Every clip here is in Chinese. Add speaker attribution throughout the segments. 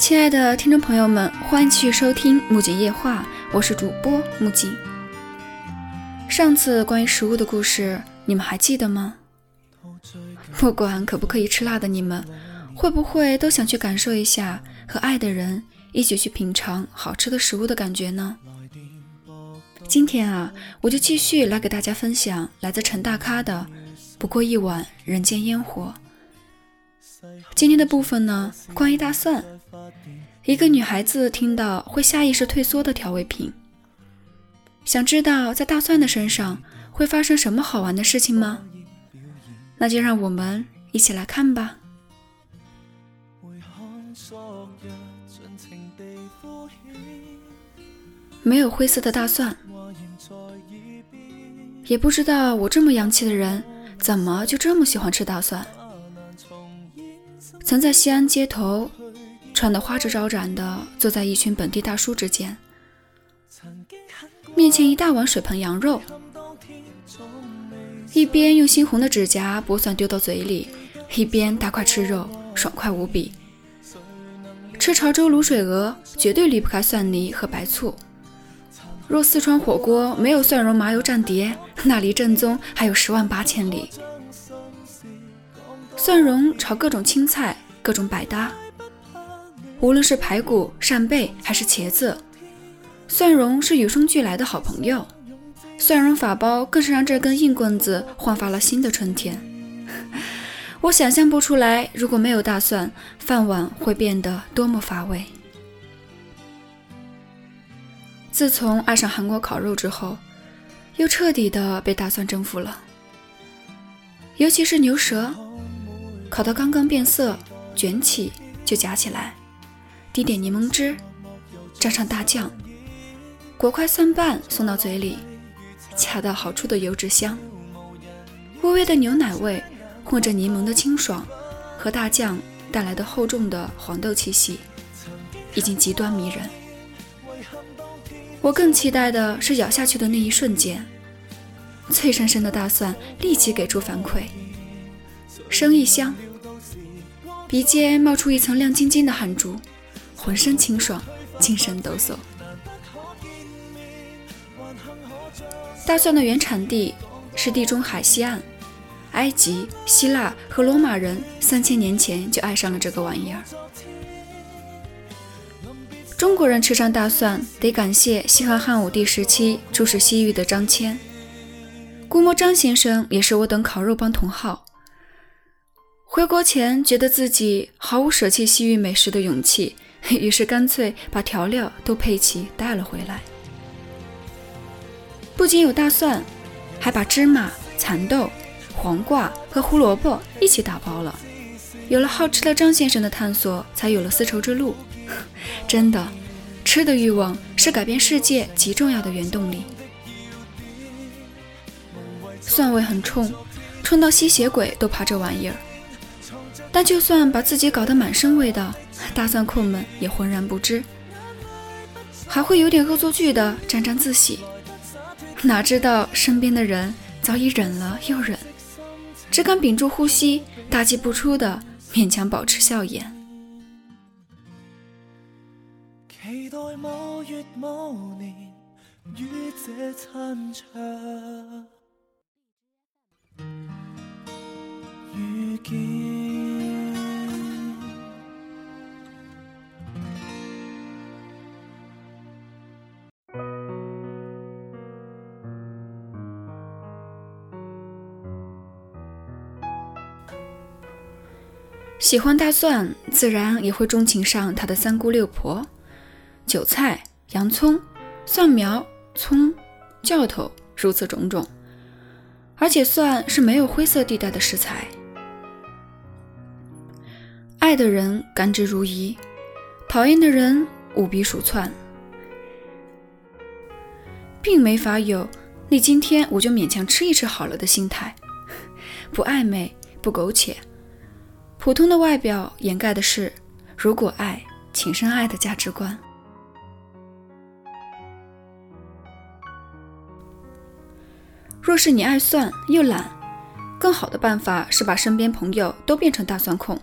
Speaker 1: 亲爱的听众朋友们，欢迎继续收听《木槿夜话》，我是主播木槿。上次关于食物的故事，你们还记得吗？不管可不可以吃辣的你们，会不会都想去感受一下和爱的人一起去品尝好吃的食物的感觉呢？今天啊，我就继续来给大家分享来自陈大咖的《不过一碗人间烟火》。今天的部分呢，关于大蒜。一个女孩子听到会下意识退缩的调味品，想知道在大蒜的身上会发生什么好玩的事情吗？那就让我们一起来看吧。没有灰色的大蒜，也不知道我这么洋气的人怎么就这么喜欢吃大蒜。曾在西安街头。穿得花枝招展的，坐在一群本地大叔之间，面前一大碗水盆羊肉，一边用猩红的指甲剥蒜丢到嘴里，一边大块吃肉，爽快无比。吃潮州卤水鹅绝对离不开蒜泥和白醋，若四川火锅没有蒜蓉麻油蘸碟，那离正宗还有十万八千里。蒜蓉炒各种青菜，各种百搭。无论是排骨、扇贝还是茄子，蒜蓉是与生俱来的好朋友。蒜蓉法包更是让这根硬棍子焕发了新的春天。我想象不出来，如果没有大蒜，饭碗会变得多么乏味。自从爱上韩国烤肉之后，又彻底的被大蒜征服了。尤其是牛舌，烤到刚刚变色，卷起就夹起来。滴点柠檬汁，蘸上大酱，裹块蒜瓣送到嘴里，恰到好处的油脂香，微微的牛奶味混着柠檬的清爽和大酱带来的厚重的黄豆气息，已经极端迷人。我更期待的是咬下去的那一瞬间，脆生生的大蒜立即给出反馈，生一香，鼻尖冒出一层亮晶晶的汗珠。浑身清爽，精神抖擞。大蒜的原产地是地中海西岸，埃及、希腊和罗马人三千年前就爱上了这个玩意儿。中国人吃上大蒜，得感谢西汉汉武帝时期出使西域的张骞。估摸张先生也是我等烤肉帮同好。回国前，觉得自己毫无舍弃西域美食的勇气。于是干脆把调料都配齐带了回来，不仅有大蒜，还把芝麻、蚕豆、黄瓜和胡萝卜一起打包了。有了好吃的张先生的探索，才有了丝绸之路。真的，吃的欲望是改变世界极重要的原动力。蒜味很冲，冲到吸血鬼都怕这玩意儿。但就算把自己搞得满身味道，大蒜控们也浑然不知，还会有点恶作剧的沾沾自喜。哪知道身边的人早已忍了又忍，只敢屏住呼吸，大气不出的勉强保持笑颜。期待某月某年与这餐桌遇见。喜欢大蒜，自然也会钟情上他的三姑六婆：韭菜、洋葱、蒜苗、葱、酵头，如此种种。而且蒜是没有灰色地带的食材。爱的人甘之如饴，讨厌的人无比鼠窜，并没法有“你今天我就勉强吃一吃好了”的心态，不暧昧，不苟且。普通的外表掩盖的是，如果爱，请深爱的价值观。若是你爱蒜又懒，更好的办法是把身边朋友都变成大蒜控，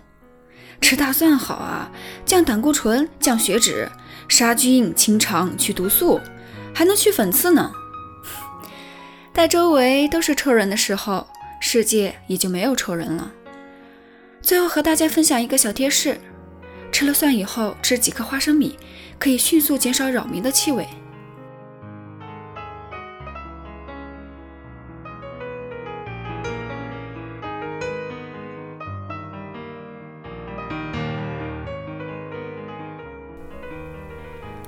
Speaker 1: 吃大蒜好啊，降胆固醇、降血脂、杀菌、清肠、去毒素，还能去粉刺呢。待周围都是臭人的时候，世界也就没有臭人了。最后和大家分享一个小贴士：吃了蒜以后，吃几颗花生米，可以迅速减少扰民的气味。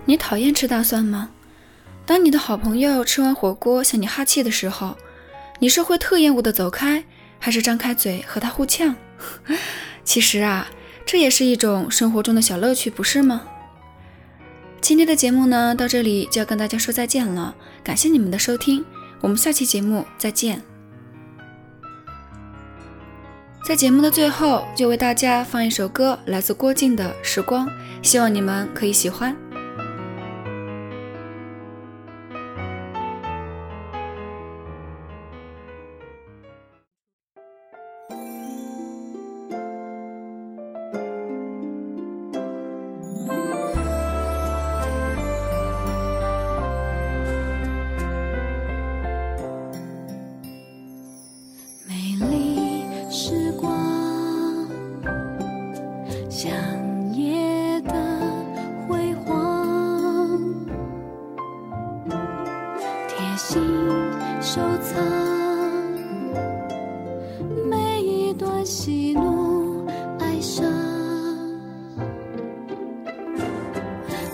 Speaker 1: 你讨厌吃大蒜吗？当你的好朋友吃完火锅向你哈气的时候，你是会特厌恶的走开，还是张开嘴和他互呛？其实啊，这也是一种生活中的小乐趣，不是吗？今天的节目呢，到这里就要跟大家说再见了，感谢你们的收听，我们下期节目再见。在节目的最后，就为大家放一首歌，来自郭靖的《时光》，希望你们可以喜欢。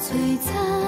Speaker 2: 璀璨。